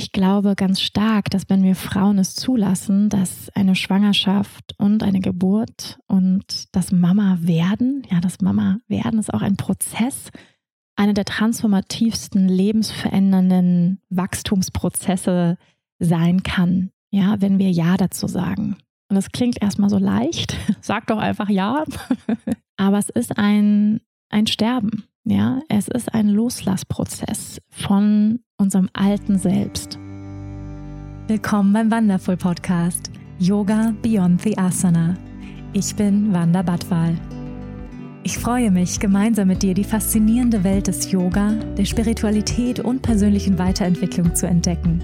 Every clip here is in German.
ich glaube ganz stark, dass wenn wir Frauen es zulassen, dass eine Schwangerschaft und eine Geburt und das Mama werden, ja, das Mama werden ist auch ein Prozess, eine der transformativsten, lebensverändernden Wachstumsprozesse sein kann, ja, wenn wir Ja dazu sagen. Und das klingt erstmal so leicht. Sag doch einfach Ja. Aber es ist ein, ein Sterben. Ja, es ist ein Loslassprozess von unserem alten Selbst. Willkommen beim Wonderful Podcast Yoga Beyond the Asana. Ich bin Wanda Badwal. Ich freue mich, gemeinsam mit dir die faszinierende Welt des Yoga, der Spiritualität und persönlichen Weiterentwicklung zu entdecken,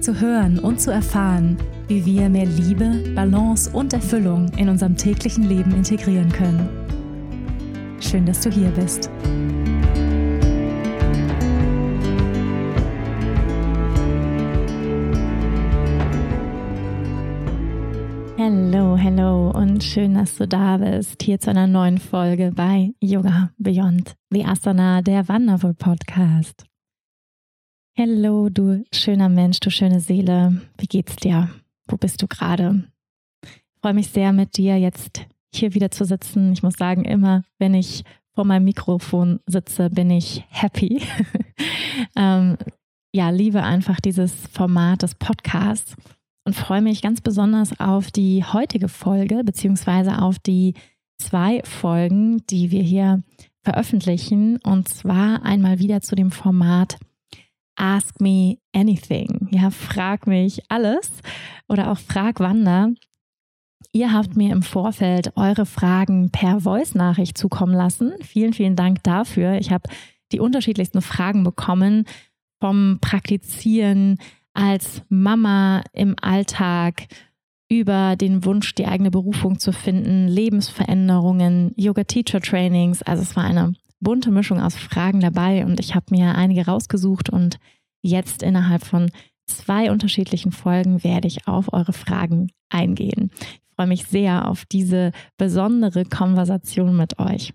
zu hören und zu erfahren, wie wir mehr Liebe, Balance und Erfüllung in unserem täglichen Leben integrieren können. Schön, dass du hier bist. Hallo, hallo und schön, dass du da bist. Hier zu einer neuen Folge bei Yoga Beyond the Asana, der Wonderful Podcast. Hallo, du schöner Mensch, du schöne Seele. Wie geht's dir? Wo bist du gerade? Ich freue mich sehr, mit dir jetzt hier wieder zu sitzen. Ich muss sagen, immer wenn ich vor meinem Mikrofon sitze, bin ich happy. ähm, ja, liebe einfach dieses Format des Podcasts und freue mich ganz besonders auf die heutige Folge, beziehungsweise auf die zwei Folgen, die wir hier veröffentlichen. Und zwar einmal wieder zu dem Format Ask Me Anything. Ja, frag mich alles oder auch frag Wanda. Ihr habt mir im Vorfeld eure Fragen per Voice-Nachricht zukommen lassen. Vielen, vielen Dank dafür. Ich habe die unterschiedlichsten Fragen bekommen vom Praktizieren als Mama im Alltag über den Wunsch, die eigene Berufung zu finden, Lebensveränderungen, Yoga-Teacher-Trainings. Also es war eine bunte Mischung aus Fragen dabei und ich habe mir einige rausgesucht und jetzt innerhalb von zwei unterschiedlichen Folgen werde ich auf eure Fragen eingehen. Ich freue mich sehr auf diese besondere Konversation mit euch.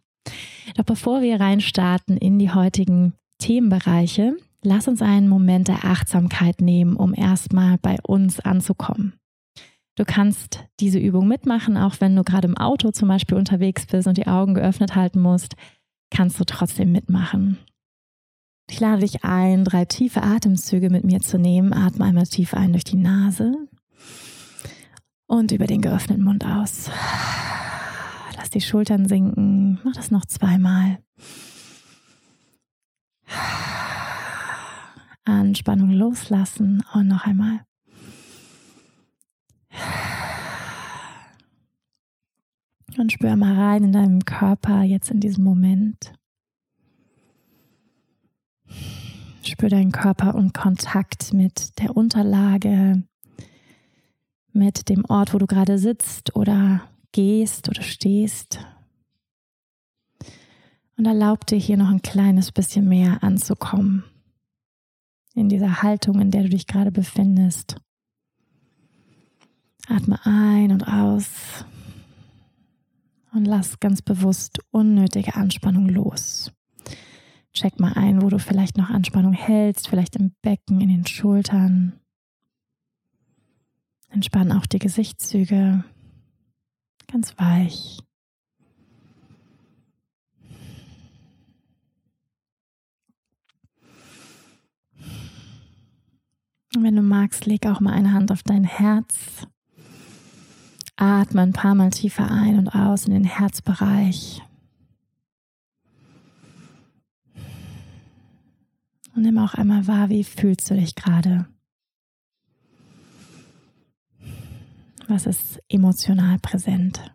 Doch bevor wir reinstarten in die heutigen Themenbereiche, lass uns einen Moment der Achtsamkeit nehmen, um erstmal bei uns anzukommen. Du kannst diese Übung mitmachen, auch wenn du gerade im Auto zum Beispiel unterwegs bist und die Augen geöffnet halten musst, kannst du trotzdem mitmachen. Ich lade dich ein, drei tiefe Atemzüge mit mir zu nehmen. Atme einmal tief ein durch die Nase und über den geöffneten Mund aus. Lass die Schultern sinken. Mach das noch zweimal. Anspannung loslassen und noch einmal. Und spür mal rein in deinem Körper jetzt in diesem Moment. Spür deinen Körper und Kontakt mit der Unterlage, mit dem Ort, wo du gerade sitzt oder gehst oder stehst. Und erlaub dir hier noch ein kleines bisschen mehr anzukommen in dieser Haltung, in der du dich gerade befindest. Atme ein und aus und lass ganz bewusst unnötige Anspannung los. Check mal ein, wo du vielleicht noch Anspannung hältst, vielleicht im Becken, in den Schultern. Entspann auch die Gesichtszüge ganz weich. Und wenn du magst, leg auch mal eine Hand auf dein Herz. Atme ein paar Mal tiefer ein und aus in den Herzbereich. Und nimm auch einmal wahr, wie fühlst du dich gerade? Was ist emotional präsent?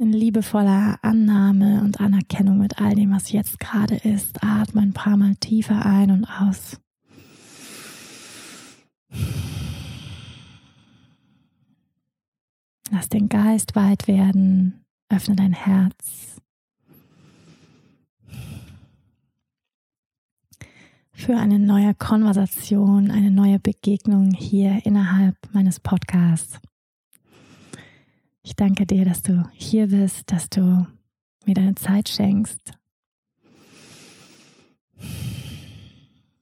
In liebevoller Annahme und Anerkennung mit all dem, was jetzt gerade ist. Atme ein paar Mal tiefer ein und aus. Lass den Geist weit werden. Öffne dein Herz. für eine neue Konversation, eine neue Begegnung hier innerhalb meines Podcasts. Ich danke dir, dass du hier bist, dass du mir deine Zeit schenkst.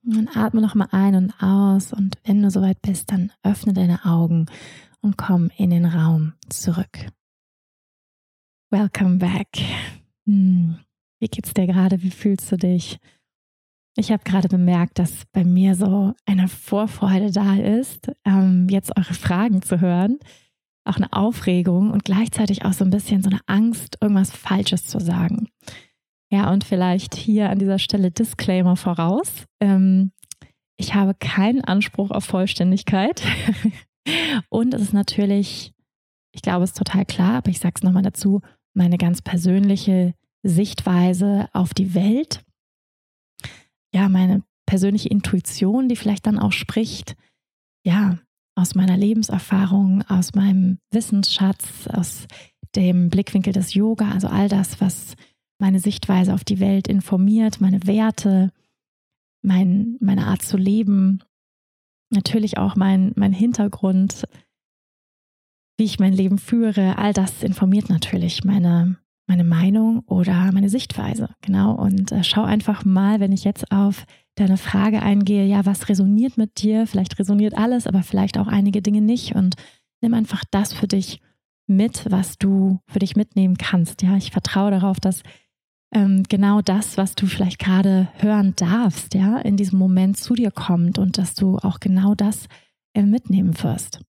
Und atme nochmal ein und aus und wenn du soweit bist, dann öffne deine Augen und komm in den Raum zurück. Welcome back. Hm. Wie geht's dir gerade? Wie fühlst du dich? Ich habe gerade bemerkt, dass bei mir so eine Vorfreude da ist, ähm, jetzt eure Fragen zu hören. Auch eine Aufregung und gleichzeitig auch so ein bisschen so eine Angst, irgendwas Falsches zu sagen. Ja, und vielleicht hier an dieser Stelle Disclaimer voraus. Ähm, ich habe keinen Anspruch auf Vollständigkeit. und es ist natürlich, ich glaube, es ist total klar, aber ich sage es nochmal dazu, meine ganz persönliche Sichtweise auf die Welt ja, meine persönliche Intuition, die vielleicht dann auch spricht, ja, aus meiner Lebenserfahrung, aus meinem Wissensschatz, aus dem Blickwinkel des Yoga, also all das, was meine Sichtweise auf die Welt informiert, meine Werte, mein, meine Art zu leben, natürlich auch mein, mein Hintergrund, wie ich mein Leben führe, all das informiert natürlich meine, meine Meinung oder meine Sichtweise. Genau. Und äh, schau einfach mal, wenn ich jetzt auf deine Frage eingehe, ja, was resoniert mit dir? Vielleicht resoniert alles, aber vielleicht auch einige Dinge nicht. Und nimm einfach das für dich mit, was du für dich mitnehmen kannst. Ja, ich vertraue darauf, dass ähm, genau das, was du vielleicht gerade hören darfst, ja, in diesem Moment zu dir kommt und dass du auch genau das äh, mitnehmen wirst.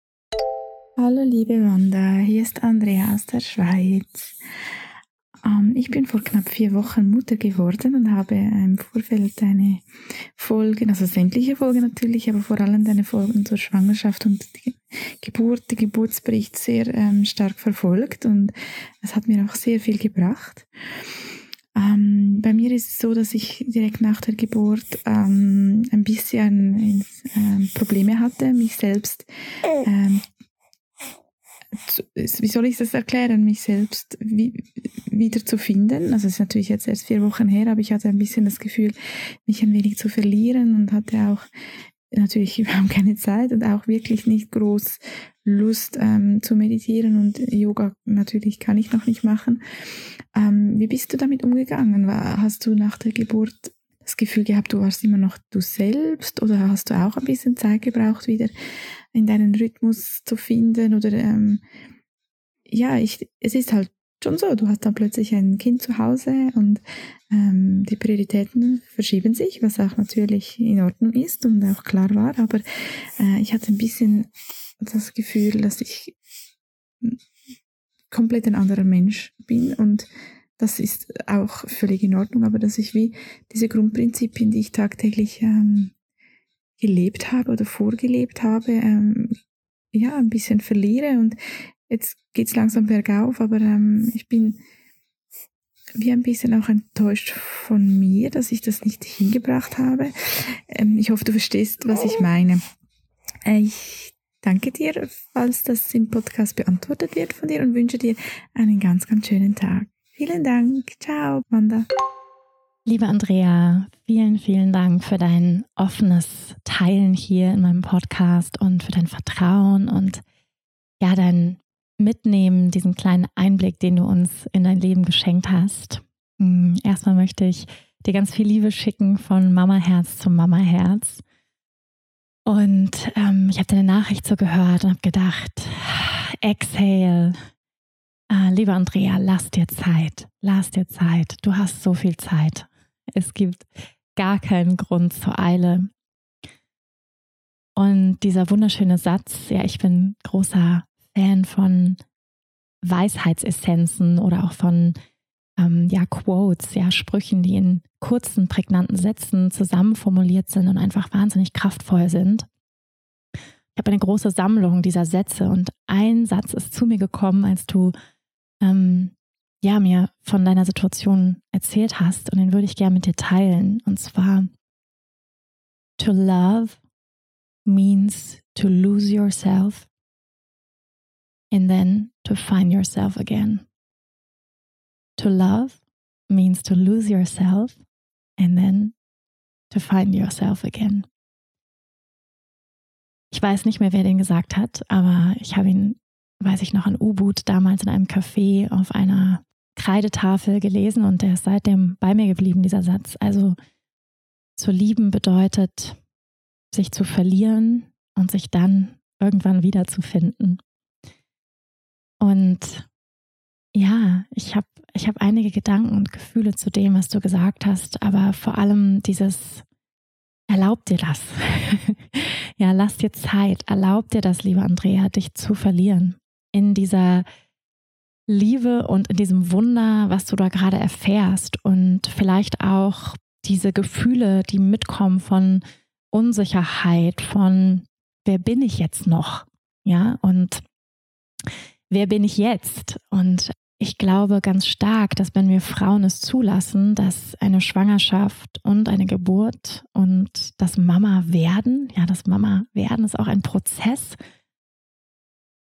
Hallo liebe Wanda, hier ist Andrea aus der Schweiz. Ähm, ich bin vor knapp vier Wochen Mutter geworden und habe im Vorfeld eine Folge, also sämtliche Folgen natürlich, aber vor allem deine Folgen zur Schwangerschaft und die Geburt, den Geburtsbericht sehr ähm, stark verfolgt und es hat mir auch sehr viel gebracht. Ähm, bei mir ist es so, dass ich direkt nach der Geburt ähm, ein bisschen äh, Probleme hatte, mich selbst ähm, wie soll ich das erklären, mich selbst wie, wieder zu finden. Also es ist natürlich jetzt erst vier Wochen her, aber ich hatte ein bisschen das Gefühl, mich ein wenig zu verlieren und hatte auch natürlich überhaupt keine Zeit und auch wirklich nicht groß Lust ähm, zu meditieren und Yoga natürlich kann ich noch nicht machen. Ähm, wie bist du damit umgegangen? Hast du nach der Geburt das Gefühl gehabt, du warst immer noch du selbst oder hast du auch ein bisschen Zeit gebraucht, wieder in deinen Rhythmus zu finden? Oder ähm, ja, ich, es ist halt schon so, du hast dann plötzlich ein Kind zu Hause und ähm, die Prioritäten verschieben sich, was auch natürlich in Ordnung ist und auch klar war, aber äh, ich hatte ein bisschen das Gefühl, dass ich komplett ein anderer Mensch bin und das ist auch völlig in Ordnung, aber dass ich wie diese Grundprinzipien, die ich tagtäglich ähm, gelebt habe oder vorgelebt habe, ähm, ja, ein bisschen verliere. Und jetzt geht's langsam bergauf, aber ähm, ich bin wie ein bisschen auch enttäuscht von mir, dass ich das nicht hingebracht habe. Ähm, ich hoffe, du verstehst, was ich meine. Äh, ich danke dir, falls das im Podcast beantwortet wird von dir und wünsche dir einen ganz, ganz schönen Tag. Vielen Dank. Ciao, Wanda. Liebe Andrea, vielen, vielen Dank für dein offenes Teilen hier in meinem Podcast und für dein Vertrauen und ja, dein Mitnehmen, diesen kleinen Einblick, den du uns in dein Leben geschenkt hast. Hm, erstmal möchte ich dir ganz viel Liebe schicken von Mama Herz zu Mama Herz. Und ähm, ich habe deine Nachricht so gehört und habe gedacht, exhale, Ah, lieber Andrea, lass dir Zeit. Lass dir Zeit. Du hast so viel Zeit. Es gibt gar keinen Grund zur Eile. Und dieser wunderschöne Satz, ja, ich bin großer Fan von Weisheitsessenzen oder auch von ähm, ja, Quotes, ja, Sprüchen, die in kurzen, prägnanten Sätzen zusammenformuliert sind und einfach wahnsinnig kraftvoll sind. Ich habe eine große Sammlung dieser Sätze und ein Satz ist zu mir gekommen, als du ähm, ja, mir von deiner Situation erzählt hast und den würde ich gerne mit dir teilen. Und zwar, to love means to lose yourself and then to find yourself again. To love means to lose yourself and then to find yourself again. Ich weiß nicht mehr, wer den gesagt hat, aber ich habe ihn, weiß ich noch, in U-Boot damals in einem Café auf einer Kreidetafel gelesen und der ist seitdem bei mir geblieben, dieser Satz. Also zu lieben bedeutet, sich zu verlieren und sich dann irgendwann wiederzufinden. Und ja, ich habe ich hab einige Gedanken und Gefühle zu dem, was du gesagt hast, aber vor allem dieses, erlaub dir das. ja, lass dir Zeit, erlaub dir das, liebe Andrea, dich zu verlieren in dieser Liebe und in diesem Wunder, was du da gerade erfährst und vielleicht auch diese Gefühle, die mitkommen von Unsicherheit, von wer bin ich jetzt noch? Ja, und wer bin ich jetzt? Und ich glaube ganz stark, dass wenn wir Frauen es zulassen, dass eine Schwangerschaft und eine Geburt und das Mama werden, ja, das Mama werden ist auch ein Prozess,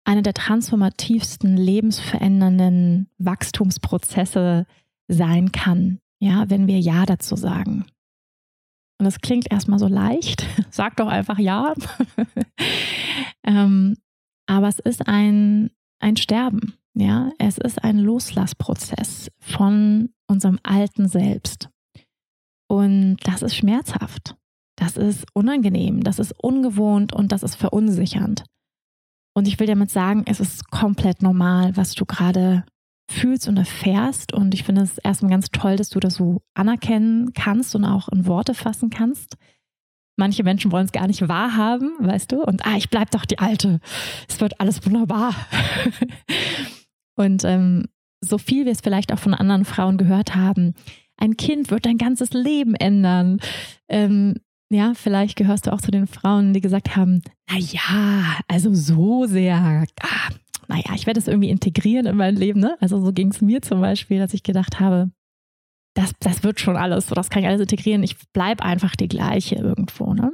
eine der transformativsten, lebensverändernden Wachstumsprozesse sein kann, ja, wenn wir Ja dazu sagen. Und das klingt erstmal so leicht. Sag doch einfach Ja. ähm, aber es ist ein, ein Sterben. Ja, es ist ein Loslassprozess von unserem alten Selbst. Und das ist schmerzhaft. Das ist unangenehm. Das ist ungewohnt und das ist verunsichernd. Und ich will damit sagen, es ist komplett normal, was du gerade fühlst und erfährst. Und ich finde es erstmal ganz toll, dass du das so anerkennen kannst und auch in Worte fassen kannst. Manche Menschen wollen es gar nicht wahrhaben, weißt du? Und ah, ich bleib doch die Alte. Es wird alles wunderbar. und ähm, so viel wir es vielleicht auch von anderen Frauen gehört haben, ein Kind wird dein ganzes Leben ändern. Ähm, ja, vielleicht gehörst du auch zu den Frauen, die gesagt haben, na ja, also so sehr, ah, naja, ich werde es irgendwie integrieren in mein Leben. Ne? Also so ging es mir zum Beispiel, dass ich gedacht habe, das, das wird schon alles, so das kann ich alles integrieren. Ich bleibe einfach die gleiche irgendwo. Ne?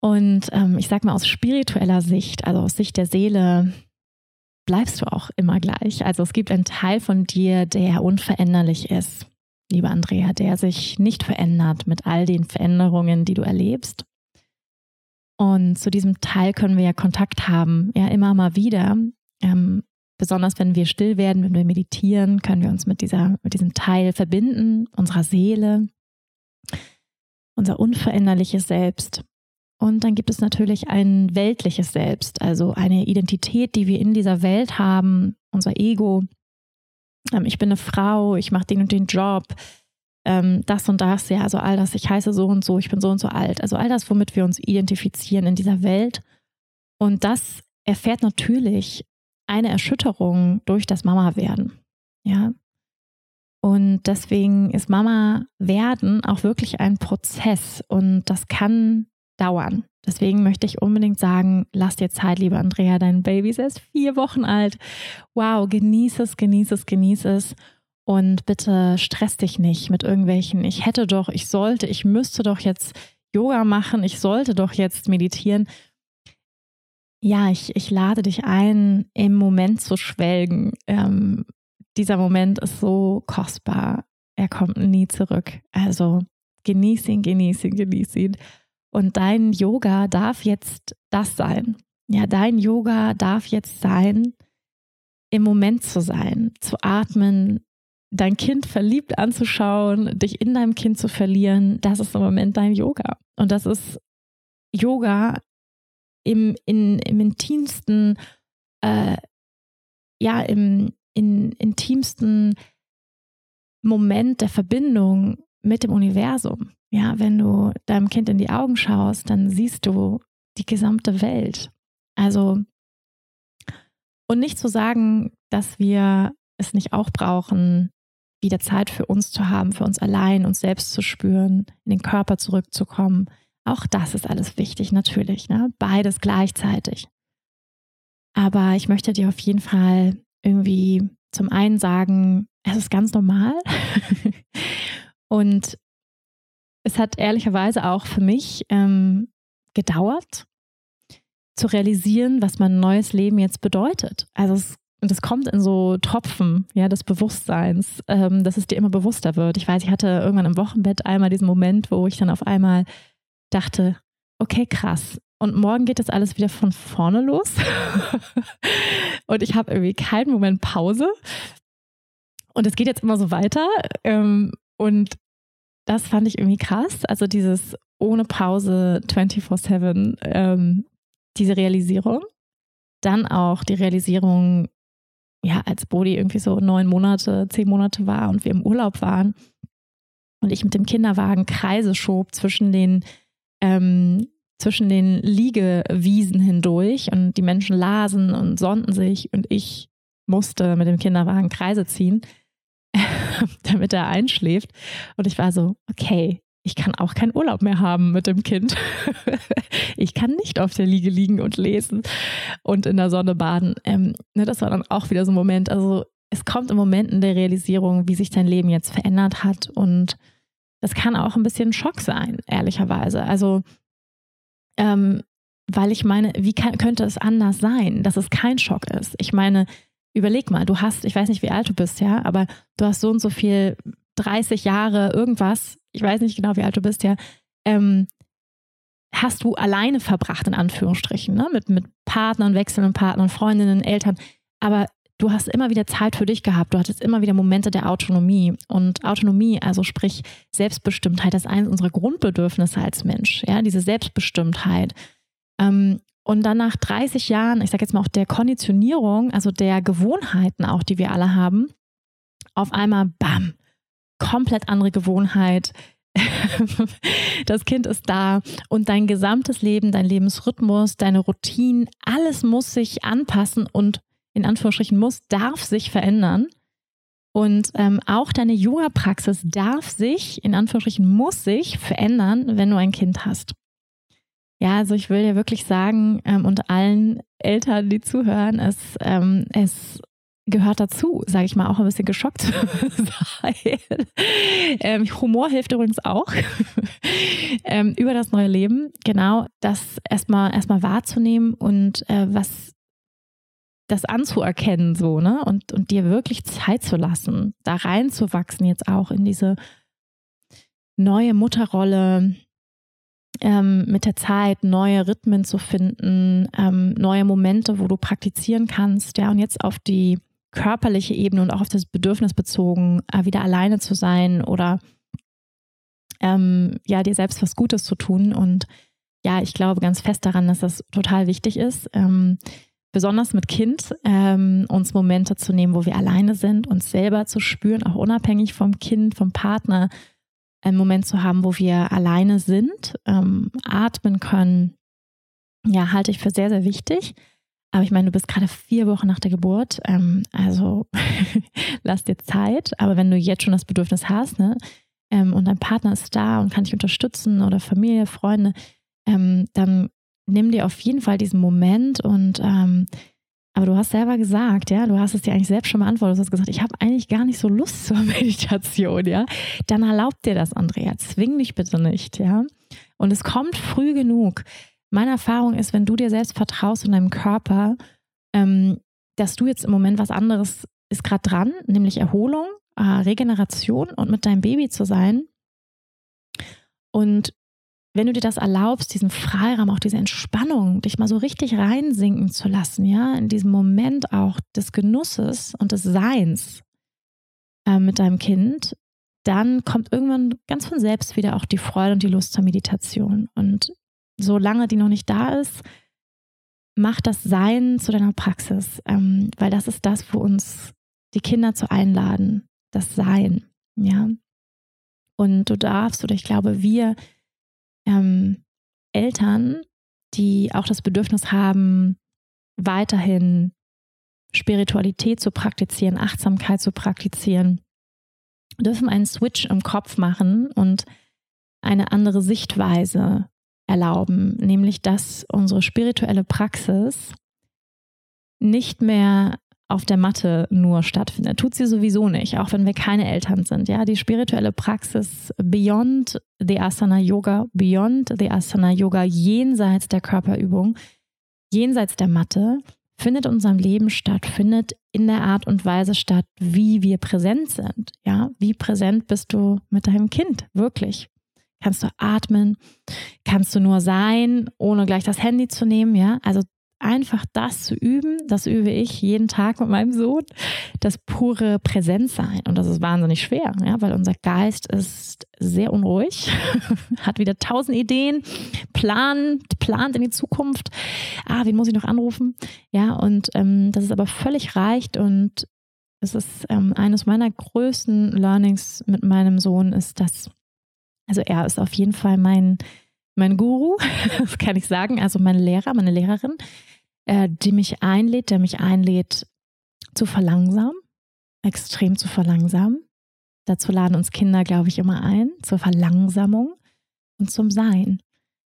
Und ähm, ich sag mal aus spiritueller Sicht, also aus Sicht der Seele, bleibst du auch immer gleich. Also es gibt einen Teil von dir, der unveränderlich ist liebe Andrea, der sich nicht verändert mit all den Veränderungen, die du erlebst. Und zu diesem Teil können wir ja Kontakt haben, ja immer mal wieder. Ähm, besonders wenn wir still werden, wenn wir meditieren, können wir uns mit, dieser, mit diesem Teil verbinden, unserer Seele, unser unveränderliches Selbst. Und dann gibt es natürlich ein weltliches Selbst, also eine Identität, die wir in dieser Welt haben, unser Ego, ähm, ich bin eine Frau, ich mache den und den Job, ähm, das und das, ja, also all das, ich heiße so und so, ich bin so und so alt. Also all das, womit wir uns identifizieren in dieser Welt. Und das erfährt natürlich eine Erschütterung durch das Mama-Werden. Ja. Und deswegen ist Mama werden auch wirklich ein Prozess und das kann dauern. Deswegen möchte ich unbedingt sagen, lass dir Zeit, liebe Andrea, dein Baby ist erst vier Wochen alt. Wow, genieß es, genieß es, genieß es. Und bitte stress dich nicht mit irgendwelchen, ich hätte doch, ich sollte, ich müsste doch jetzt Yoga machen, ich sollte doch jetzt meditieren. Ja, ich, ich lade dich ein, im Moment zu schwelgen. Ähm, dieser Moment ist so kostbar. Er kommt nie zurück. Also genieß ihn, genieß ihn, genieß ihn. Und dein Yoga darf jetzt das sein. Ja, dein Yoga darf jetzt sein, im Moment zu sein, zu atmen, dein Kind verliebt anzuschauen, dich in deinem Kind zu verlieren. Das ist im Moment dein Yoga. Und das ist Yoga im, in, im intimsten, äh, ja, im in, intimsten Moment der Verbindung mit dem Universum. Ja, wenn du deinem Kind in die Augen schaust, dann siehst du die gesamte Welt. Also, und nicht zu sagen, dass wir es nicht auch brauchen, wieder Zeit für uns zu haben, für uns allein, uns selbst zu spüren, in den Körper zurückzukommen. Auch das ist alles wichtig, natürlich. Ne? Beides gleichzeitig. Aber ich möchte dir auf jeden Fall irgendwie zum einen sagen, es ist ganz normal. und es hat ehrlicherweise auch für mich ähm, gedauert, zu realisieren, was mein neues Leben jetzt bedeutet. Also es und es kommt in so Tropfen, ja, des Bewusstseins, ähm, dass es dir immer bewusster wird. Ich weiß, ich hatte irgendwann im Wochenbett einmal diesen Moment, wo ich dann auf einmal dachte, okay, krass. Und morgen geht das alles wieder von vorne los. und ich habe irgendwie keinen Moment Pause. Und es geht jetzt immer so weiter. Ähm, und das fand ich irgendwie krass. Also dieses ohne Pause 24-7, ähm, diese Realisierung. Dann auch die Realisierung, ja, als Bodi irgendwie so neun Monate, zehn Monate war und wir im Urlaub waren und ich mit dem Kinderwagen Kreise schob zwischen den, ähm, zwischen den Liegewiesen hindurch und die Menschen lasen und sonnten sich und ich musste mit dem Kinderwagen Kreise ziehen, damit er einschläft. Und ich war so, okay, ich kann auch keinen Urlaub mehr haben mit dem Kind. ich kann nicht auf der Liege liegen und lesen und in der Sonne baden. Ähm, ne, das war dann auch wieder so ein Moment. Also es kommt im Moment in der Realisierung, wie sich dein Leben jetzt verändert hat. Und das kann auch ein bisschen Schock sein, ehrlicherweise. Also, ähm, weil ich meine, wie kann, könnte es anders sein, dass es kein Schock ist? Ich meine, überleg mal, du hast, ich weiß nicht, wie alt du bist, ja, aber du hast so und so viel 30 Jahre irgendwas, ich weiß nicht genau, wie alt du bist, ja, ähm, hast du alleine verbracht, in Anführungsstrichen, ne? mit, mit Partnern, wechselnden Partnern, Freundinnen, Eltern. Aber du hast immer wieder Zeit für dich gehabt. Du hattest immer wieder Momente der Autonomie. Und Autonomie, also sprich Selbstbestimmtheit, das ist eines unserer Grundbedürfnisse als Mensch. Ja, diese Selbstbestimmtheit. Ähm, und dann nach 30 Jahren, ich sage jetzt mal auch der Konditionierung, also der Gewohnheiten auch, die wir alle haben, auf einmal, bam, komplett andere Gewohnheit. das Kind ist da und dein gesamtes Leben, dein Lebensrhythmus, deine Routinen, alles muss sich anpassen und in Anführungsstrichen muss, darf sich verändern. Und ähm, auch deine Yoga-Praxis darf sich, in Anführungsstrichen muss sich verändern, wenn du ein Kind hast. Ja, also ich will dir wirklich sagen ähm, und allen Eltern, die zuhören, es, ähm, es gehört dazu, sage ich mal, auch ein bisschen geschockt sein. Ähm, Humor hilft übrigens auch ähm, über das neue Leben, genau das erstmal erstmal wahrzunehmen und äh, was das anzuerkennen, so, ne? Und, und dir wirklich Zeit zu lassen, da reinzuwachsen, jetzt auch in diese neue Mutterrolle, ähm, mit der Zeit neue Rhythmen zu finden, ähm, neue Momente, wo du praktizieren kannst, ja, und jetzt auf die körperliche Ebene und auch auf das Bedürfnis bezogen, äh, wieder alleine zu sein oder ähm, ja, dir selbst was Gutes zu tun. Und ja, ich glaube ganz fest daran, dass das total wichtig ist, ähm, besonders mit Kind, ähm, uns Momente zu nehmen, wo wir alleine sind, uns selber zu spüren, auch unabhängig vom Kind, vom Partner, einen Moment zu haben, wo wir alleine sind, ähm, atmen können. Ja, halte ich für sehr, sehr wichtig. Aber ich meine, du bist gerade vier Wochen nach der Geburt, ähm, also lass dir Zeit. Aber wenn du jetzt schon das Bedürfnis hast, ne, ähm, und dein Partner ist da und kann dich unterstützen oder Familie, Freunde, ähm, dann nimm dir auf jeden Fall diesen Moment und ähm, aber du hast selber gesagt, ja, du hast es dir eigentlich selbst schon beantwortet. Du hast gesagt, ich habe eigentlich gar nicht so Lust zur Meditation, ja. Dann erlaub dir das, Andrea. Zwing dich bitte nicht, ja. Und es kommt früh genug. Meine Erfahrung ist, wenn du dir selbst vertraust in deinem Körper, ähm, dass du jetzt im Moment was anderes ist gerade dran, nämlich Erholung, äh, Regeneration und mit deinem Baby zu sein. Und wenn du dir das erlaubst, diesen Freiraum, auch diese Entspannung, dich mal so richtig reinsinken zu lassen, ja, in diesem Moment auch des Genusses und des Seins äh, mit deinem Kind, dann kommt irgendwann ganz von selbst wieder auch die Freude und die Lust zur Meditation. Und solange die noch nicht da ist, mach das Sein zu deiner Praxis, ähm, weil das ist das, wo uns die Kinder zu einladen, das Sein, ja. Und du darfst, oder ich glaube, wir ähm, Eltern, die auch das Bedürfnis haben, weiterhin Spiritualität zu praktizieren, Achtsamkeit zu praktizieren, dürfen einen Switch im Kopf machen und eine andere Sichtweise erlauben, nämlich dass unsere spirituelle Praxis nicht mehr auf der Matte nur stattfindet. Tut sie sowieso nicht, auch wenn wir keine Eltern sind. Ja, die spirituelle Praxis beyond the Asana Yoga, beyond the Asana Yoga, jenseits der Körperübung, jenseits der Matte, findet in unserem Leben statt, findet in der Art und Weise statt, wie wir präsent sind. Ja, wie präsent bist du mit deinem Kind? Wirklich. Kannst du atmen? Kannst du nur sein, ohne gleich das Handy zu nehmen? Ja, also einfach das zu üben, das übe ich jeden Tag mit meinem Sohn, das pure Präsenzsein. Und das ist wahnsinnig schwer, ja, weil unser Geist ist sehr unruhig, hat wieder tausend Ideen, plant, plant in die Zukunft. Ah, wen muss ich noch anrufen? Ja, und ähm, das ist aber völlig reicht und es ist ähm, eines meiner größten Learnings mit meinem Sohn ist, dass, also er ist auf jeden Fall mein mein Guru, das kann ich sagen, also mein Lehrer, meine Lehrerin, äh, die mich einlädt, der mich einlädt zu verlangsamen, extrem zu verlangsamen. Dazu laden uns Kinder, glaube ich, immer ein, zur Verlangsamung und zum Sein.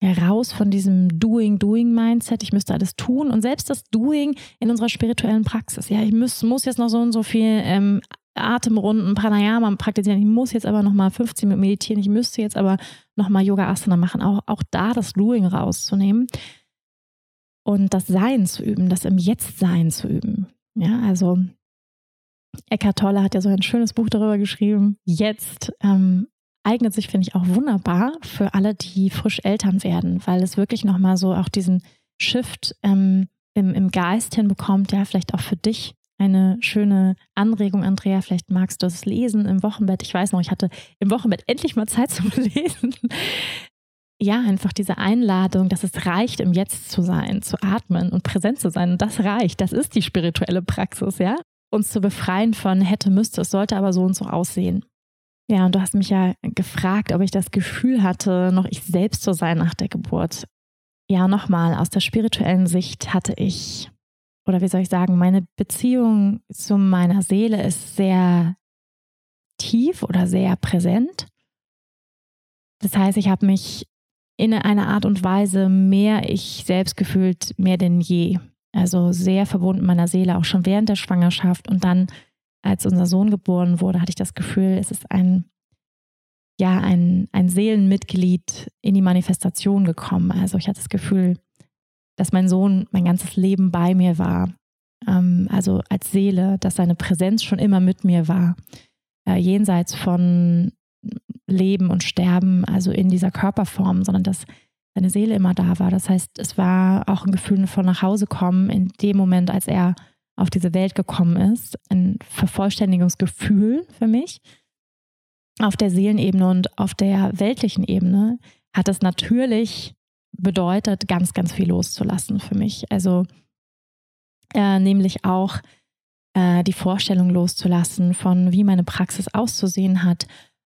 Heraus von diesem Doing-Doing-Mindset, ich müsste alles tun und selbst das Doing in unserer spirituellen Praxis. Ja, ich muss, muss jetzt noch so und so viel ähm, Atemrunden, Pranayama praktizieren. Ich muss jetzt aber noch mal 15 Minuten meditieren. Ich müsste jetzt aber noch mal Yoga Asana machen. Auch, auch da das Doing rauszunehmen und das Sein zu üben, das im Jetzt-Sein zu üben. Ja, also Eckhart Tolle hat ja so ein schönes Buch darüber geschrieben. Jetzt ähm, eignet sich, finde ich, auch wunderbar für alle, die frisch Eltern werden, weil es wirklich nochmal so auch diesen Shift ähm, im, im Geist hinbekommt, ja, vielleicht auch für dich eine schöne Anregung, Andrea. Vielleicht magst du es lesen im Wochenbett. Ich weiß noch, ich hatte im Wochenbett endlich mal Zeit zum Lesen. Ja, einfach diese Einladung, dass es reicht, im Jetzt zu sein, zu atmen und präsent zu sein. Und das reicht. Das ist die spirituelle Praxis, ja. Uns zu befreien von hätte, müsste, es sollte aber so und so aussehen. Ja, und du hast mich ja gefragt, ob ich das Gefühl hatte, noch ich selbst zu sein nach der Geburt. Ja, nochmal, aus der spirituellen Sicht hatte ich oder wie soll ich sagen, meine Beziehung zu meiner Seele ist sehr tief oder sehr präsent. Das heißt, ich habe mich in einer Art und Weise mehr ich selbst gefühlt, mehr denn je. Also sehr verbunden meiner Seele, auch schon während der Schwangerschaft. Und dann, als unser Sohn geboren wurde, hatte ich das Gefühl, es ist ein, ja, ein, ein Seelenmitglied in die Manifestation gekommen. Also ich hatte das Gefühl, dass mein Sohn mein ganzes Leben bei mir war. Ähm, also als Seele, dass seine Präsenz schon immer mit mir war. Äh, jenseits von Leben und Sterben, also in dieser Körperform, sondern dass seine Seele immer da war. Das heißt, es war auch ein Gefühl von nach Hause kommen in dem Moment, als er auf diese Welt gekommen ist. Ein Vervollständigungsgefühl für mich. Auf der Seelenebene und auf der weltlichen Ebene hat es natürlich bedeutet, ganz, ganz viel loszulassen für mich. Also äh, nämlich auch äh, die Vorstellung loszulassen von, wie meine Praxis auszusehen hat,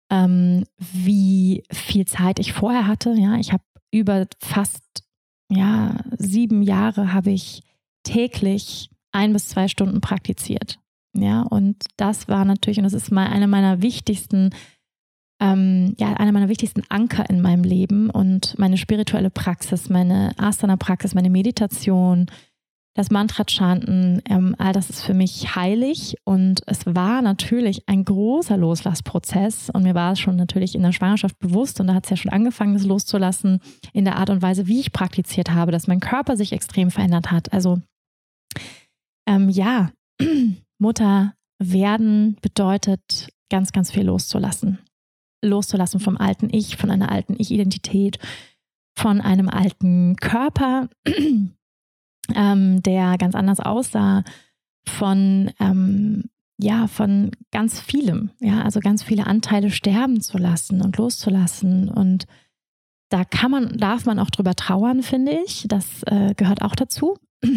ähm, wie viel Zeit ich vorher hatte. Ja, ich habe über fast ja sieben Jahre habe ich täglich ein bis zwei Stunden praktiziert. Ja, und das war natürlich, und das ist mal eine meiner wichtigsten ähm, ja, einer meiner wichtigsten Anker in meinem Leben und meine spirituelle Praxis, meine Asana-Praxis, meine Meditation, das Mantra-Chanten, ähm, all das ist für mich heilig und es war natürlich ein großer Loslassprozess und mir war es schon natürlich in der Schwangerschaft bewusst und da hat es ja schon angefangen, das loszulassen in der Art und Weise, wie ich praktiziert habe, dass mein Körper sich extrem verändert hat. Also ähm, ja, Mutter werden bedeutet ganz, ganz viel loszulassen loszulassen vom alten Ich, von einer alten Ich-Identität, von einem alten Körper, ähm, der ganz anders aussah, von ähm, ja, von ganz vielem, ja, also ganz viele Anteile sterben zu lassen und loszulassen. Und da kann man, darf man auch drüber trauern, finde ich. Das äh, gehört auch dazu.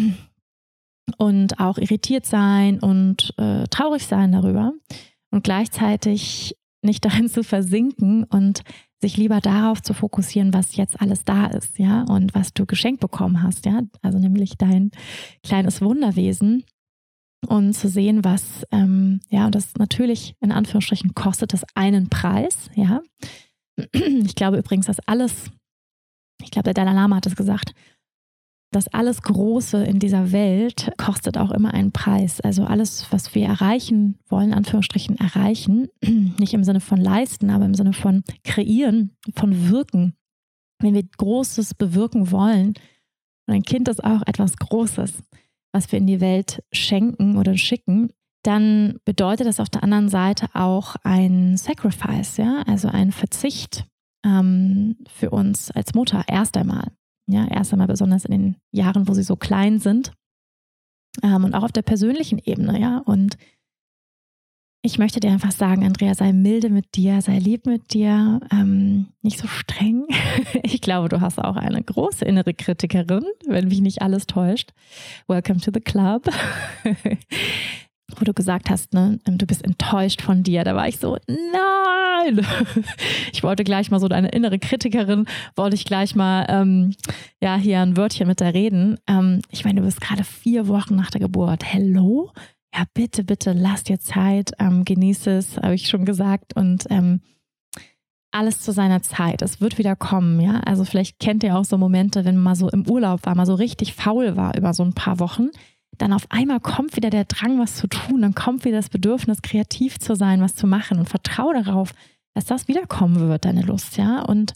Und auch irritiert sein und äh, traurig sein darüber. Und gleichzeitig nicht darin zu versinken und sich lieber darauf zu fokussieren, was jetzt alles da ist, ja, und was du geschenkt bekommen hast, ja, also nämlich dein kleines Wunderwesen und zu sehen, was, ähm, ja, und das natürlich in Anführungsstrichen kostet es einen Preis, ja. Ich glaube übrigens, dass alles, ich glaube, der Dalai Lama hat es gesagt, das alles Große in dieser Welt kostet auch immer einen Preis. Also alles, was wir erreichen wollen, Anführungsstrichen erreichen, nicht im Sinne von leisten, aber im Sinne von kreieren, von wirken. Wenn wir Großes bewirken wollen, und ein Kind ist auch etwas Großes, was wir in die Welt schenken oder schicken, dann bedeutet das auf der anderen Seite auch ein Sacrifice, ja, also ein Verzicht ähm, für uns als Mutter erst einmal. Ja, erst einmal besonders in den Jahren, wo sie so klein sind. Ähm, und auch auf der persönlichen Ebene, ja. Und ich möchte dir einfach sagen, Andrea, sei milde mit dir, sei lieb mit dir, ähm, nicht so streng. ich glaube, du hast auch eine große innere Kritikerin, wenn mich nicht alles täuscht. Welcome to the club. Wo du gesagt hast, ne, ähm, du bist enttäuscht von dir. Da war ich so, nein. Ich wollte gleich mal so deine innere Kritikerin, wollte ich gleich mal, ähm, ja, hier ein Wörtchen mit der reden. Ähm, ich meine, du bist gerade vier Wochen nach der Geburt. Hello? ja, bitte, bitte, lass dir Zeit, ähm, genieße es, habe ich schon gesagt. Und ähm, alles zu seiner Zeit. Es wird wieder kommen, ja. Also vielleicht kennt ihr auch so Momente, wenn man mal so im Urlaub war, mal so richtig faul war über so ein paar Wochen. Dann auf einmal kommt wieder der Drang, was zu tun. Dann kommt wieder das Bedürfnis, kreativ zu sein, was zu machen. Und vertraue darauf, dass das wiederkommen wird, deine Lust, ja. Und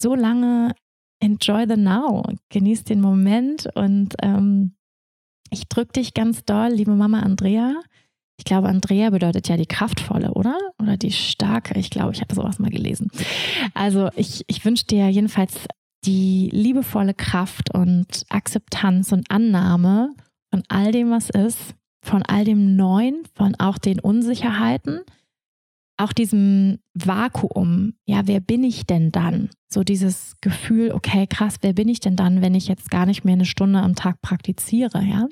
so lange enjoy the now. Genieß den Moment und ähm, ich drücke dich ganz doll, liebe Mama Andrea. Ich glaube, Andrea bedeutet ja die kraftvolle, oder? Oder die starke. Ich glaube, ich habe sowas mal gelesen. Also ich, ich wünsche dir jedenfalls die liebevolle Kraft und Akzeptanz und Annahme von all dem, was ist, von all dem Neuen, von auch den Unsicherheiten, auch diesem Vakuum. Ja, wer bin ich denn dann? So dieses Gefühl, okay, krass, wer bin ich denn dann, wenn ich jetzt gar nicht mehr eine Stunde am Tag praktiziere, ja?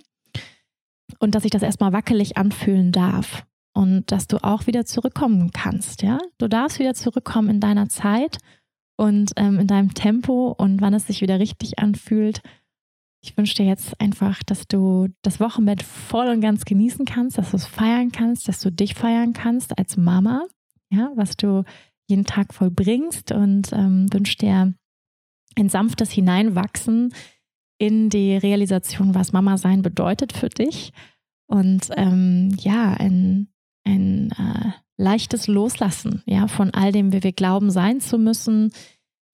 und dass ich das erstmal wackelig anfühlen darf und dass du auch wieder zurückkommen kannst, ja. Du darfst wieder zurückkommen in deiner Zeit und ähm, in deinem Tempo und wann es sich wieder richtig anfühlt. Ich wünsche dir jetzt einfach, dass du das Wochenbett voll und ganz genießen kannst, dass du es feiern kannst, dass du dich feiern kannst als Mama, ja, was du jeden Tag vollbringst und ähm, wünsche dir ein sanftes Hineinwachsen in die Realisation, was Mama sein bedeutet für dich. Und ähm, ja, ein, ein äh, leichtes Loslassen, ja, von all dem, wie wir glauben sein zu müssen,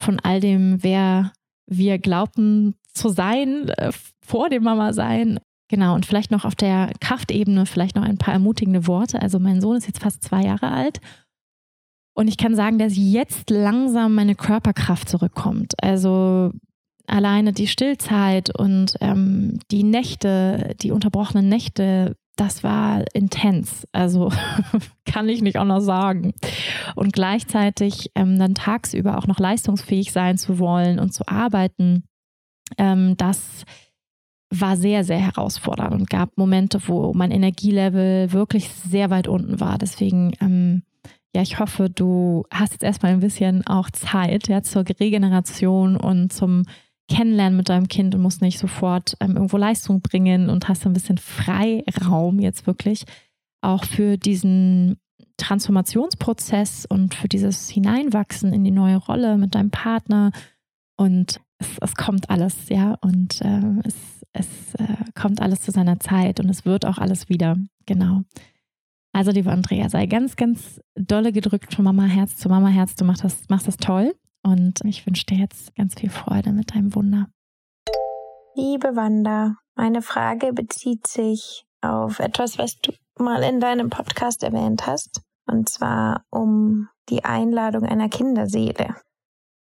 von all dem, wer wir glaubten zu sein, äh, vor dem Mama sein. Genau, und vielleicht noch auf der Kraftebene, vielleicht noch ein paar ermutigende Worte. Also mein Sohn ist jetzt fast zwei Jahre alt und ich kann sagen, dass jetzt langsam meine Körperkraft zurückkommt. Also alleine die Stillzeit und ähm, die Nächte, die unterbrochenen Nächte, das war intens. Also kann ich nicht noch sagen. Und gleichzeitig ähm, dann tagsüber auch noch leistungsfähig sein zu wollen und zu arbeiten, ähm, das war sehr, sehr herausfordernd und gab Momente, wo mein Energielevel wirklich sehr weit unten war. Deswegen, ähm, ja, ich hoffe, du hast jetzt erstmal ein bisschen auch Zeit ja, zur Regeneration und zum kennenlernen mit deinem Kind und musst nicht sofort ähm, irgendwo Leistung bringen und hast ein bisschen Freiraum jetzt wirklich auch für diesen Transformationsprozess und für dieses Hineinwachsen in die neue Rolle mit deinem Partner. Und es, es kommt alles, ja, und äh, es, es äh, kommt alles zu seiner Zeit und es wird auch alles wieder, genau. Also, liebe Andrea, sei ganz, ganz dolle gedrückt von Mama Herz zu Mama Herz. Du machst das, machst das toll. Und ich wünsche dir jetzt ganz viel Freude mit deinem Wunder. Liebe Wanda, meine Frage bezieht sich auf etwas, was du mal in deinem Podcast erwähnt hast, und zwar um die Einladung einer Kinderseele.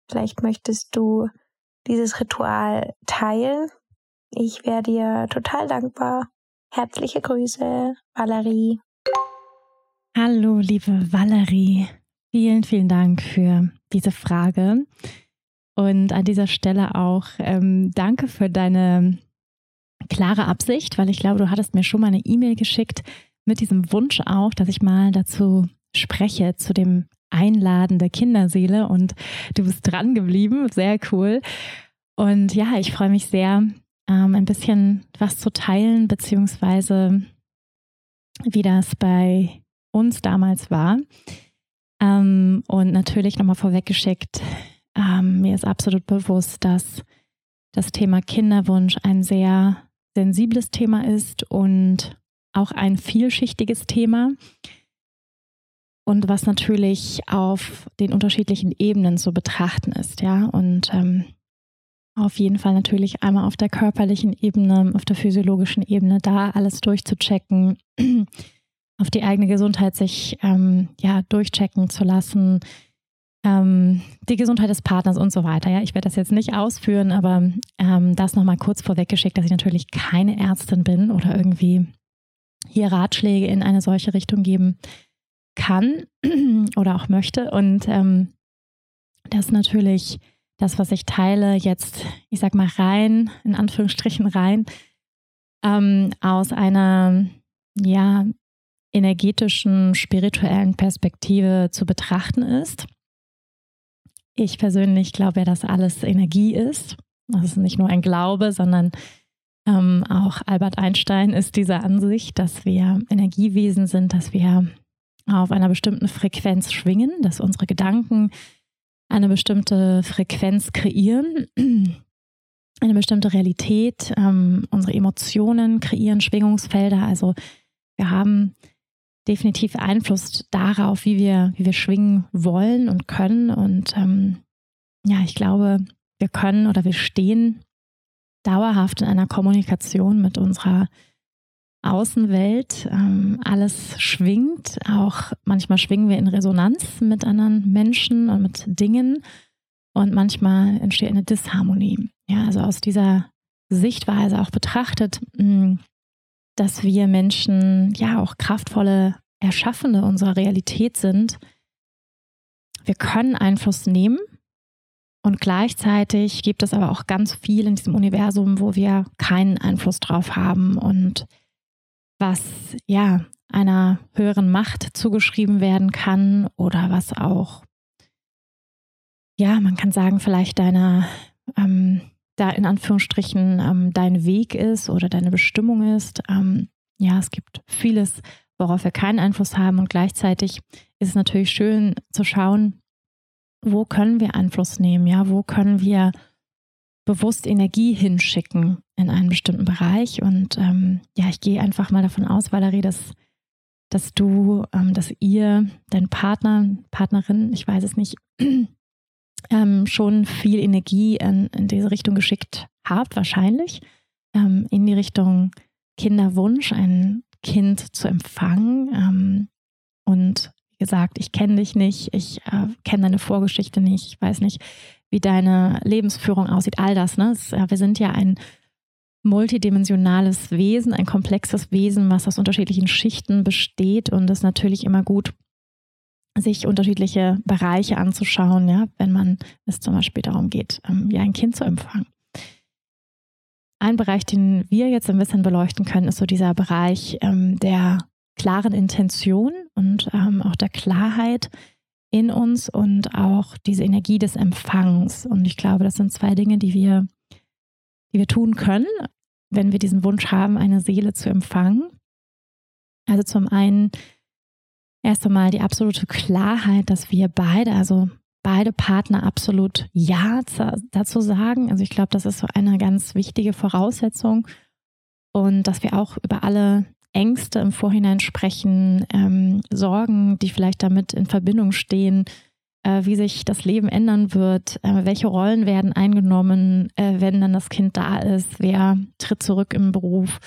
Vielleicht möchtest du dieses Ritual teilen. Ich wäre dir total dankbar. Herzliche Grüße, Valerie. Hallo, liebe Valerie. Vielen, vielen Dank für diese Frage. Und an dieser Stelle auch ähm, danke für deine klare Absicht, weil ich glaube, du hattest mir schon mal eine E-Mail geschickt mit diesem Wunsch auch, dass ich mal dazu spreche, zu dem Einladen der Kinderseele. Und du bist dran geblieben. Sehr cool. Und ja, ich freue mich sehr, ähm, ein bisschen was zu teilen, beziehungsweise wie das bei uns damals war. Ähm, und natürlich nochmal vorweggeschickt, ähm, mir ist absolut bewusst, dass das Thema Kinderwunsch ein sehr sensibles Thema ist und auch ein vielschichtiges Thema. Und was natürlich auf den unterschiedlichen Ebenen zu betrachten ist, ja. Und ähm, auf jeden Fall natürlich einmal auf der körperlichen Ebene, auf der physiologischen Ebene, da alles durchzuchecken, auf die eigene Gesundheit sich ähm, ja durchchecken zu lassen, ähm, die Gesundheit des Partners und so weiter. Ja, ich werde das jetzt nicht ausführen, aber ähm, das nochmal kurz vorweggeschickt, dass ich natürlich keine Ärztin bin oder irgendwie hier Ratschläge in eine solche Richtung geben kann oder auch möchte. Und ähm, das natürlich das, was ich teile, jetzt, ich sag mal, rein, in Anführungsstrichen rein, ähm, aus einer, ja, energetischen, spirituellen Perspektive zu betrachten ist. Ich persönlich glaube ja, dass alles Energie ist. Das ist nicht nur ein Glaube, sondern ähm, auch Albert Einstein ist dieser Ansicht, dass wir Energiewesen sind, dass wir auf einer bestimmten Frequenz schwingen, dass unsere Gedanken eine bestimmte Frequenz kreieren, eine bestimmte Realität. Ähm, unsere Emotionen kreieren Schwingungsfelder. Also wir haben definitiv Einfluss darauf, wie wir, wie wir schwingen wollen und können. Und ähm, ja, ich glaube, wir können oder wir stehen dauerhaft in einer Kommunikation mit unserer Außenwelt. Ähm, alles schwingt. Auch manchmal schwingen wir in Resonanz mit anderen Menschen und mit Dingen. Und manchmal entsteht eine Disharmonie. Ja, also aus dieser Sichtweise auch betrachtet, mm, dass wir Menschen ja auch kraftvolle Erschaffende unserer Realität sind. Wir können Einfluss nehmen und gleichzeitig gibt es aber auch ganz viel in diesem Universum, wo wir keinen Einfluss drauf haben und was ja einer höheren Macht zugeschrieben werden kann oder was auch, ja, man kann sagen, vielleicht deiner, ähm, da in Anführungsstrichen ähm, dein Weg ist oder deine Bestimmung ist. Ähm, ja, es gibt vieles, worauf wir keinen Einfluss haben und gleichzeitig ist es natürlich schön zu schauen, wo können wir Einfluss nehmen, ja, wo können wir bewusst Energie hinschicken in einen bestimmten Bereich. Und ähm, ja, ich gehe einfach mal davon aus, Valerie, dass, dass du, ähm, dass ihr, dein Partner, Partnerin, ich weiß es nicht, ähm, schon viel Energie in, in, diese Richtung geschickt habt, wahrscheinlich, ähm, in die Richtung Kinderwunsch, ein Kind zu empfangen. Ähm, und wie gesagt, ich kenne dich nicht, ich äh, kenne deine Vorgeschichte nicht, ich weiß nicht, wie deine Lebensführung aussieht, all das. Ne? Das, wir sind ja ein multidimensionales Wesen, ein komplexes Wesen, was aus unterschiedlichen Schichten besteht und es natürlich immer gut, sich unterschiedliche Bereiche anzuschauen, ja, wenn man es zum Beispiel darum geht, ähm, ja, ein Kind zu empfangen. Ein Bereich, den wir jetzt ein bisschen beleuchten können, ist so dieser Bereich ähm, der klaren Intention und ähm, auch der Klarheit, in uns und auch diese Energie des Empfangs. Und ich glaube, das sind zwei Dinge, die wir, die wir tun können, wenn wir diesen Wunsch haben, eine Seele zu empfangen. Also zum einen erst einmal die absolute Klarheit, dass wir beide, also beide Partner absolut Ja dazu sagen. Also ich glaube, das ist so eine ganz wichtige Voraussetzung und dass wir auch über alle Ängste im Vorhinein sprechen, ähm, Sorgen, die vielleicht damit in Verbindung stehen, wie sich das Leben ändern wird, äh, welche Rollen werden eingenommen, äh, wenn dann das Kind da ist, wer tritt zurück im Beruf.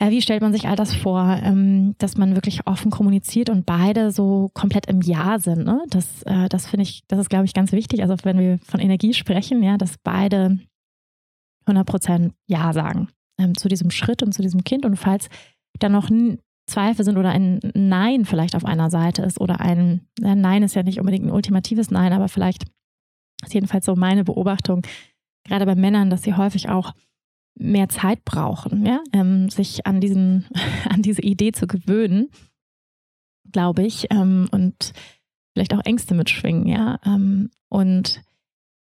Äh, wie stellt man sich all das vor, ähm, dass man wirklich offen kommuniziert und beide so komplett im Ja sind? Ne? Das, äh, das finde ich, das ist, glaube ich, ganz wichtig. Also wenn wir von Energie sprechen, ja, dass beide 100% Ja sagen ähm, zu diesem Schritt und zu diesem Kind. Und falls da noch Zweifel sind oder ein Nein vielleicht auf einer Seite ist oder ein Nein ist ja nicht unbedingt ein ultimatives Nein, aber vielleicht ist jedenfalls so meine Beobachtung, gerade bei Männern, dass sie häufig auch mehr Zeit brauchen, ja, ähm, sich an diesen, an diese Idee zu gewöhnen, glaube ich, ähm, und vielleicht auch Ängste mitschwingen, ja. Ähm, und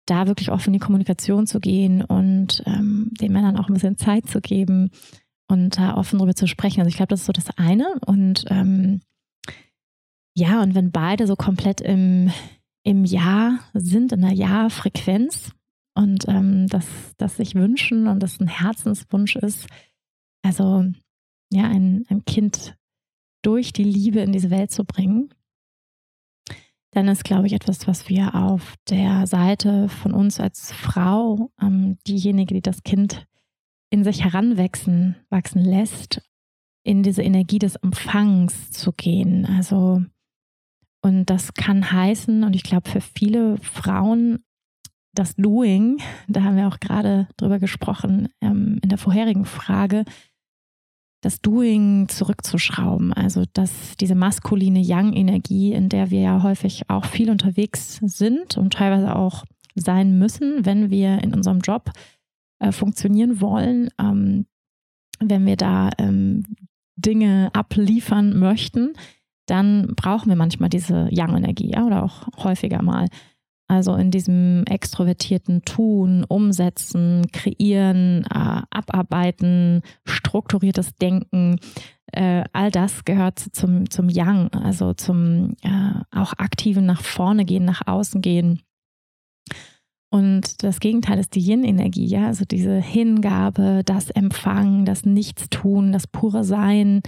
da wirklich offen in die Kommunikation zu gehen und ähm, den Männern auch ein bisschen Zeit zu geben und da offen drüber zu sprechen. Also ich glaube, das ist so das eine. Und ähm, ja, und wenn beide so komplett im, im Ja sind, in der Ja-Frequenz und ähm, das, das sich wünschen und das ein Herzenswunsch ist, also ja, ein, ein Kind durch die Liebe in diese Welt zu bringen, dann ist, glaube ich, etwas, was wir auf der Seite von uns als Frau, ähm, diejenige, die das Kind in sich heranwachsen wachsen lässt, in diese Energie des Empfangs zu gehen. Also, und das kann heißen, und ich glaube für viele Frauen, das Doing, da haben wir auch gerade drüber gesprochen ähm, in der vorherigen Frage, das Doing zurückzuschrauben. Also dass diese maskuline Yang-Energie, in der wir ja häufig auch viel unterwegs sind und teilweise auch sein müssen, wenn wir in unserem Job äh, funktionieren wollen, ähm, wenn wir da ähm, Dinge abliefern möchten, dann brauchen wir manchmal diese Yang-Energie ja, oder auch häufiger mal. Also in diesem extrovertierten Tun, Umsetzen, Kreieren, äh, Abarbeiten, strukturiertes Denken, äh, all das gehört zum, zum Yang, also zum äh, auch aktiven nach vorne gehen, nach außen gehen. Und das Gegenteil ist die Yin-Energie, ja, also diese Hingabe, das Empfangen, das Nichtstun, das pure Sein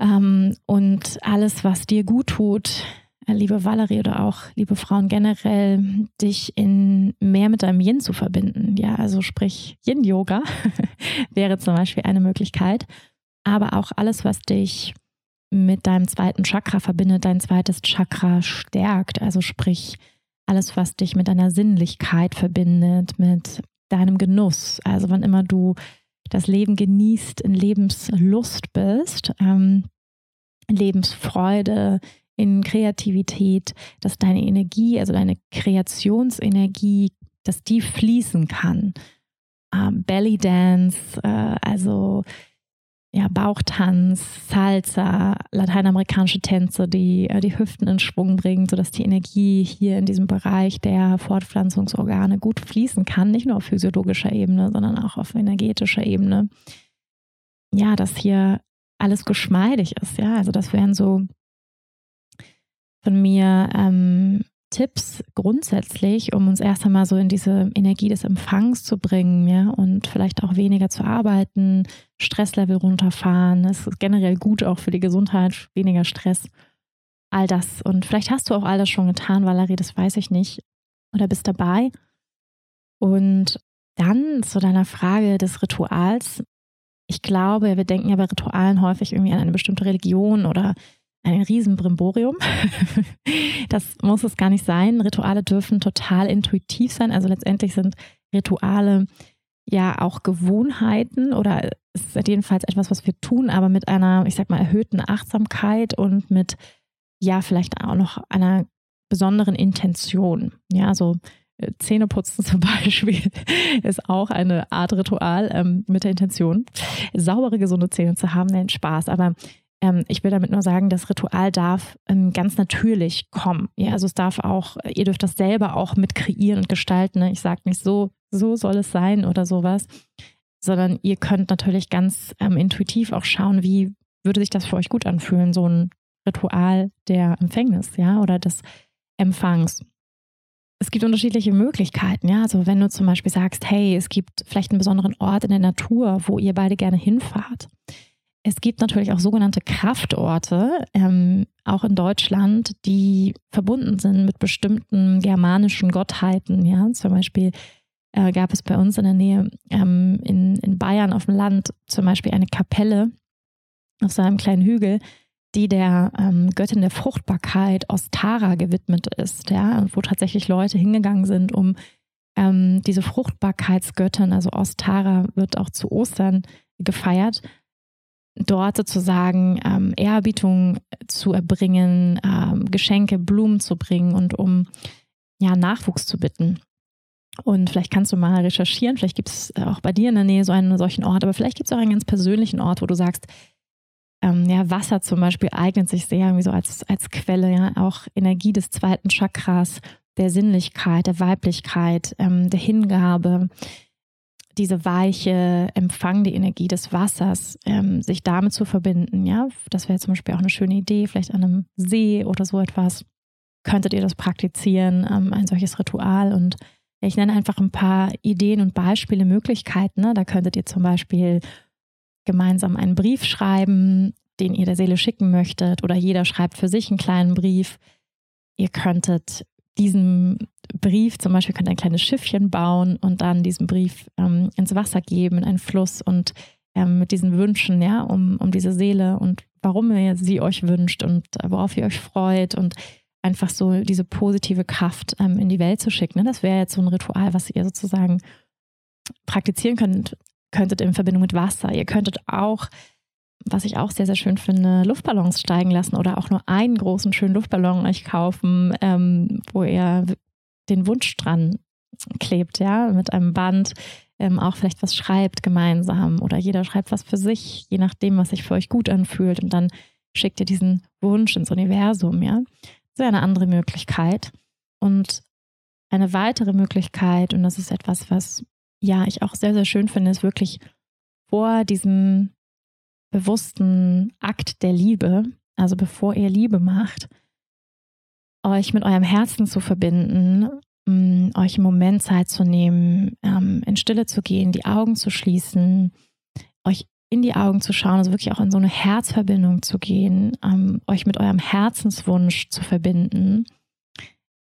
ähm, und alles, was dir gut tut, äh, liebe Valerie oder auch liebe Frauen generell, dich in mehr mit deinem Yin zu verbinden. Ja, also sprich Yin-Yoga wäre zum Beispiel eine Möglichkeit. Aber auch alles, was dich mit deinem zweiten Chakra verbindet, dein zweites Chakra stärkt. Also sprich alles, was dich mit deiner Sinnlichkeit verbindet, mit deinem Genuss. Also wann immer du das Leben genießt, in Lebenslust bist, ähm, Lebensfreude, in Kreativität, dass deine Energie, also deine Kreationsenergie, dass die fließen kann. Ähm, Belly Dance, äh, also ja, Bauchtanz, Salsa, lateinamerikanische Tänze, die äh, die Hüften in Schwung bringen, sodass die Energie hier in diesem Bereich der Fortpflanzungsorgane gut fließen kann, nicht nur auf physiologischer Ebene, sondern auch auf energetischer Ebene. Ja, dass hier alles geschmeidig ist, ja, also das wären so von mir ähm, Tipps grundsätzlich, um uns erst einmal so in diese Energie des Empfangs zu bringen, ja, und vielleicht auch weniger zu arbeiten, Stresslevel runterfahren. Es ist generell gut auch für die Gesundheit, weniger Stress. All das. Und vielleicht hast du auch all das schon getan, Valerie, das weiß ich nicht. Oder bist dabei. Und dann zu deiner Frage des Rituals. Ich glaube, wir denken ja bei Ritualen häufig irgendwie an eine bestimmte Religion oder ein Riesenbrimborium. das muss es gar nicht sein. Rituale dürfen total intuitiv sein. Also letztendlich sind Rituale ja auch Gewohnheiten oder es ist jedenfalls etwas, was wir tun, aber mit einer, ich sag mal, erhöhten Achtsamkeit und mit ja vielleicht auch noch einer besonderen Intention. Ja, so äh, Zähneputzen zum Beispiel ist auch eine Art Ritual ähm, mit der Intention, saubere, gesunde Zähne zu haben, nennt Spaß. Aber ähm, ich will damit nur sagen, das Ritual darf ähm, ganz natürlich kommen. Ja, also es darf auch, ihr dürft das selber auch mit kreieren und gestalten. Ne? Ich sage nicht so, so soll es sein oder sowas, sondern ihr könnt natürlich ganz ähm, intuitiv auch schauen, wie würde sich das für euch gut anfühlen, so ein Ritual der Empfängnis, ja, oder des Empfangs. Es gibt unterschiedliche Möglichkeiten, ja. Also wenn du zum Beispiel sagst, hey, es gibt vielleicht einen besonderen Ort in der Natur, wo ihr beide gerne hinfahrt es gibt natürlich auch sogenannte Kraftorte, ähm, auch in Deutschland, die verbunden sind mit bestimmten germanischen Gottheiten. Ja, zum Beispiel äh, gab es bei uns in der Nähe ähm, in, in Bayern auf dem Land zum Beispiel eine Kapelle auf so einem kleinen Hügel, die der ähm, Göttin der Fruchtbarkeit Ostara gewidmet ist. Ja, wo tatsächlich Leute hingegangen sind, um ähm, diese Fruchtbarkeitsgöttin, also Ostara, wird auch zu Ostern gefeiert dort sozusagen ähm, Ehrerbietung zu erbringen, ähm, Geschenke, Blumen zu bringen und um ja, Nachwuchs zu bitten. Und vielleicht kannst du mal recherchieren, vielleicht gibt es auch bei dir in der Nähe so einen solchen Ort, aber vielleicht gibt es auch einen ganz persönlichen Ort, wo du sagst, ähm, ja, Wasser zum Beispiel eignet sich sehr irgendwie so als, als Quelle, ja, auch Energie des zweiten Chakras, der Sinnlichkeit, der Weiblichkeit, ähm, der Hingabe, diese weiche, empfangende Energie des Wassers, ähm, sich damit zu verbinden. Ja, das wäre zum Beispiel auch eine schöne Idee, vielleicht an einem See oder so etwas. Könntet ihr das praktizieren, ähm, ein solches Ritual? Und ich nenne einfach ein paar Ideen und Beispiele, Möglichkeiten. Ne? Da könntet ihr zum Beispiel gemeinsam einen Brief schreiben, den ihr der Seele schicken möchtet, oder jeder schreibt für sich einen kleinen Brief ihr könntet diesen Brief zum Beispiel, könnt ein kleines Schiffchen bauen und dann diesen Brief ähm, ins Wasser geben, in einen Fluss und ähm, mit diesen Wünschen, ja, um, um diese Seele und warum ihr sie euch wünscht und worauf ihr euch freut und einfach so diese positive Kraft ähm, in die Welt zu schicken. Ne? Das wäre jetzt so ein Ritual, was ihr sozusagen praktizieren könnt, könntet in Verbindung mit Wasser. Ihr könntet auch, was ich auch sehr, sehr schön finde, Luftballons steigen lassen oder auch nur einen großen, schönen Luftballon euch kaufen, ähm, wo ihr den Wunsch dran klebt, ja, mit einem Band, ähm, auch vielleicht was schreibt gemeinsam oder jeder schreibt was für sich, je nachdem, was sich für euch gut anfühlt und dann schickt ihr diesen Wunsch ins Universum, ja. Das wäre eine andere Möglichkeit. Und eine weitere Möglichkeit, und das ist etwas, was ja ich auch sehr, sehr schön finde, ist wirklich vor diesem bewussten Akt der Liebe, also bevor ihr Liebe macht, euch mit eurem Herzen zu verbinden, mm, euch im Moment Zeit zu nehmen, ähm, in Stille zu gehen, die Augen zu schließen, euch in die Augen zu schauen, also wirklich auch in so eine Herzverbindung zu gehen, ähm, euch mit eurem Herzenswunsch zu verbinden,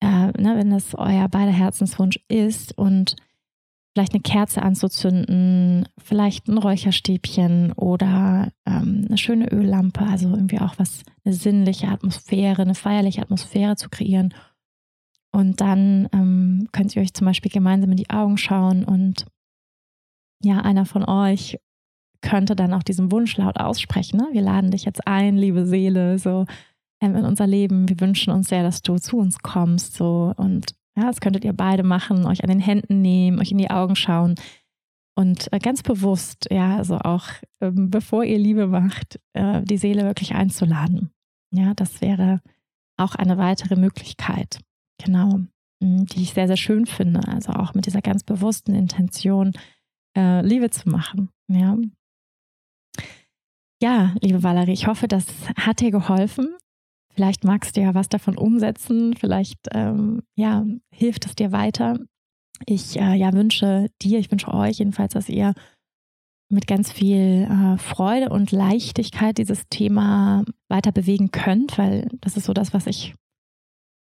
äh, ne, wenn das euer beider Herzenswunsch ist und vielleicht eine Kerze anzuzünden, vielleicht ein Räucherstäbchen oder ähm, eine schöne Öllampe, also irgendwie auch was, eine sinnliche Atmosphäre, eine feierliche Atmosphäre zu kreieren. Und dann ähm, könnt ihr euch zum Beispiel gemeinsam in die Augen schauen und ja, einer von euch könnte dann auch diesen Wunsch laut aussprechen. Ne? Wir laden dich jetzt ein, liebe Seele, so ähm, in unser Leben. Wir wünschen uns sehr, dass du zu uns kommst, so und ja, das könntet ihr beide machen, euch an den Händen nehmen, euch in die Augen schauen und äh, ganz bewusst, ja, also auch ähm, bevor ihr Liebe macht, äh, die Seele wirklich einzuladen. Ja, das wäre auch eine weitere Möglichkeit, genau, hm, die ich sehr, sehr schön finde. Also auch mit dieser ganz bewussten Intention, äh, Liebe zu machen. Ja. Ja, liebe Valerie, ich hoffe, das hat dir geholfen. Vielleicht magst du ja was davon umsetzen, vielleicht ähm, ja, hilft es dir weiter. Ich äh, ja, wünsche dir, ich wünsche euch jedenfalls, dass ihr mit ganz viel äh, Freude und Leichtigkeit dieses Thema weiter bewegen könnt, weil das ist so das, was ich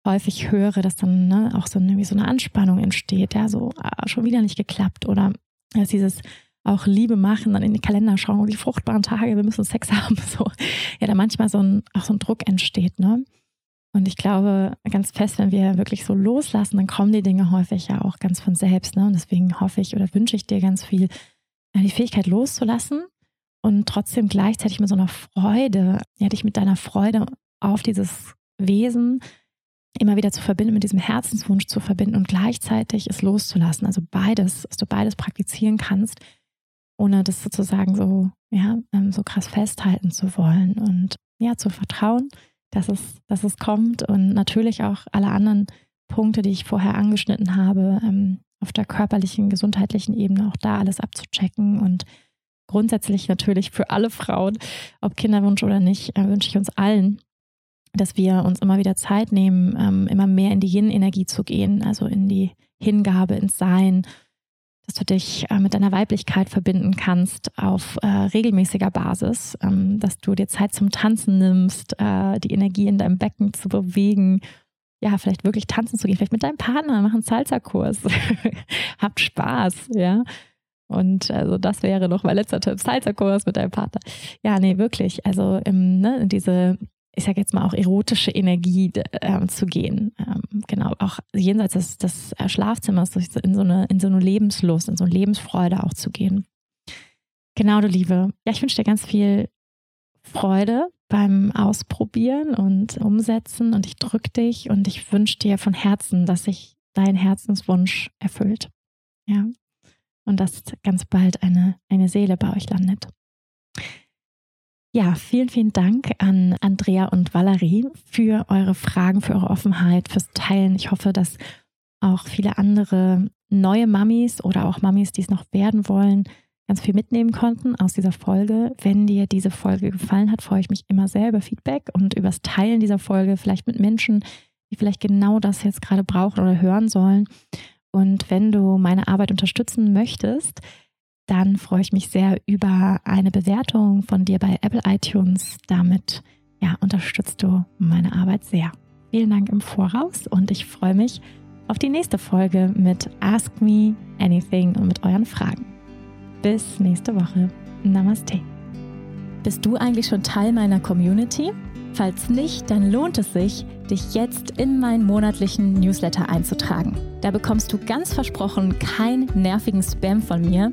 häufig höre, dass dann ne, auch so eine, so eine Anspannung entsteht, ja, so ah, schon wieder nicht geklappt oder dass dieses auch Liebe machen, dann in die Kalender schauen, die fruchtbaren Tage, wir müssen Sex haben, so, ja, da manchmal so ein, auch so ein Druck entsteht, ne? Und ich glaube ganz fest, wenn wir wirklich so loslassen, dann kommen die Dinge häufig ja auch ganz von selbst, ne? Und deswegen hoffe ich oder wünsche ich dir ganz viel, die Fähigkeit loszulassen und trotzdem gleichzeitig mit so einer Freude, ja, dich mit deiner Freude auf dieses Wesen immer wieder zu verbinden, mit diesem Herzenswunsch zu verbinden und gleichzeitig es loszulassen. Also beides, dass du beides praktizieren kannst, ohne das sozusagen so, ja, ähm, so krass festhalten zu wollen und ja, zu vertrauen, dass es, dass es kommt und natürlich auch alle anderen Punkte, die ich vorher angeschnitten habe, ähm, auf der körperlichen, gesundheitlichen Ebene auch da alles abzuchecken und grundsätzlich natürlich für alle Frauen, ob Kinderwunsch oder nicht, äh, wünsche ich uns allen, dass wir uns immer wieder Zeit nehmen, ähm, immer mehr in die Yin-Energie zu gehen, also in die Hingabe, ins Sein dass du dich äh, mit deiner Weiblichkeit verbinden kannst auf äh, regelmäßiger Basis, ähm, dass du dir Zeit zum Tanzen nimmst, äh, die Energie in deinem Becken zu bewegen, ja, vielleicht wirklich tanzen zu gehen, vielleicht mit deinem Partner, mach einen Salsa-Kurs, habt Spaß, ja. Und also das wäre noch mein letzter Tipp, Salsa-Kurs mit deinem Partner. Ja, nee, wirklich. Also ähm, ne, diese ich sage jetzt mal auch erotische Energie äh, zu gehen. Ähm, genau, auch jenseits des, des äh, Schlafzimmers in so, eine, in so eine Lebenslust, in so eine Lebensfreude auch zu gehen. Genau, du Liebe. Ja, ich wünsche dir ganz viel Freude beim Ausprobieren und Umsetzen und ich drücke dich und ich wünsche dir von Herzen, dass sich dein Herzenswunsch erfüllt. Ja. Und dass ganz bald eine, eine Seele bei euch landet. Ja, vielen, vielen Dank an Andrea und Valerie für eure Fragen, für eure Offenheit, fürs Teilen. Ich hoffe, dass auch viele andere neue Mamis oder auch Mamis, die es noch werden wollen, ganz viel mitnehmen konnten aus dieser Folge. Wenn dir diese Folge gefallen hat, freue ich mich immer sehr über Feedback und übers Teilen dieser Folge, vielleicht mit Menschen, die vielleicht genau das jetzt gerade brauchen oder hören sollen. Und wenn du meine Arbeit unterstützen möchtest, dann freue ich mich sehr über eine Bewertung von dir bei Apple iTunes. Damit ja, unterstützt du meine Arbeit sehr. vielen Dank im Voraus und ich freue mich auf die nächste Folge mit Ask Me Anything und mit euren Fragen. Bis nächste Woche. Namaste. Bist du eigentlich schon Teil meiner Community? Falls nicht, dann lohnt es sich, dich jetzt in meinen monatlichen Newsletter einzutragen. Da bekommst du ganz versprochen keinen nervigen Spam von mir,